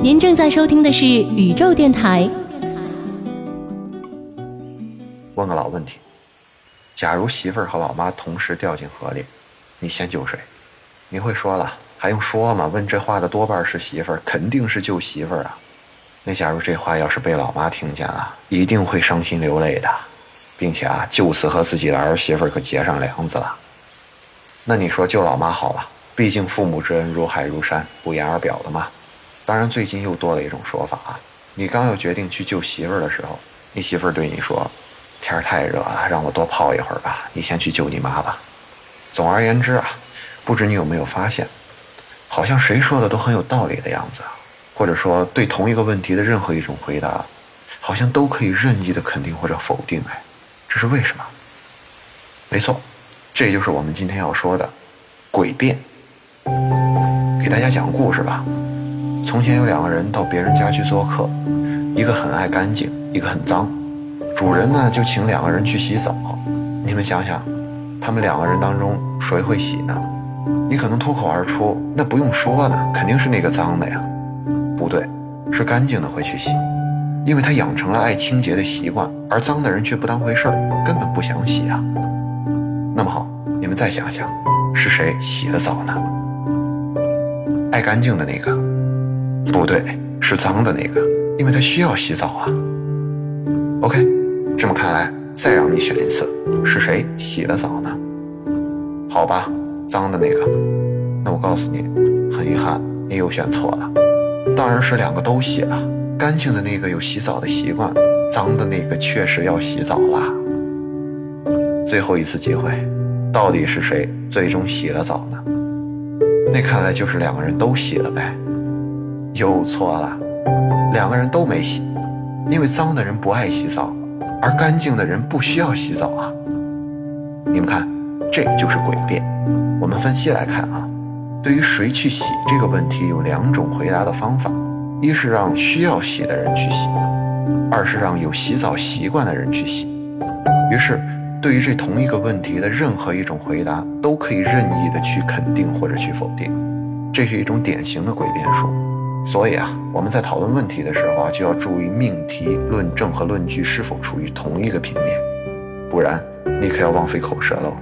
您正在收听的是宇宙电台。问个老问题：假如媳妇儿和老妈同时掉进河里，你先救谁？你会说了，还用说吗？问这话的多半是媳妇儿，肯定是救媳妇儿啊。那假如这话要是被老妈听见了，一定会伤心流泪的，并且啊，就此和自己的儿媳妇儿可结上梁子了。那你说救老妈好了，毕竟父母之恩如海如山，不言而表的嘛。当然，最近又多了一种说法啊，你刚要决定去救媳妇儿的时候，你媳妇儿对你说。天儿太热了，让我多泡一会儿吧。你先去救你妈吧。总而言之啊，不知你有没有发现，好像谁说的都很有道理的样子，或者说对同一个问题的任何一种回答，好像都可以任意的肯定或者否定。哎，这是为什么？没错，这就是我们今天要说的诡辩。给大家讲故事吧。从前有两个人到别人家去做客，一个很爱干净，一个很脏。主人呢，就请两个人去洗澡。你们想想，他们两个人当中谁会洗呢？你可能脱口而出，那不用说呢，肯定是那个脏的呀。不对，是干净的会去洗，因为他养成了爱清洁的习惯，而脏的人却不当回事儿，根本不想洗啊。那么好，你们再想想，是谁洗的澡呢？爱干净的那个？不对，是脏的那个，因为他需要洗澡啊。OK。这么看来，再让你选一次，是谁洗的澡呢？好吧，脏的那个。那我告诉你，很遗憾，你又选错了。当然是两个都洗了。干净的那个有洗澡的习惯，脏的那个确实要洗澡啦。最后一次机会，到底是谁最终洗了澡呢？那看来就是两个人都洗了呗。又错了，两个人都没洗，因为脏的人不爱洗澡。而干净的人不需要洗澡啊！你们看，这就是诡辩。我们分析来看啊，对于谁去洗这个问题，有两种回答的方法：一是让需要洗的人去洗，二是让有洗澡习惯的人去洗。于是，对于这同一个问题的任何一种回答，都可以任意的去肯定或者去否定。这是一种典型的诡辩术。所以啊，我们在讨论问题的时候啊，就要注意命题、论证和论据是否处于同一个平面，不然你可要枉费口舌喽。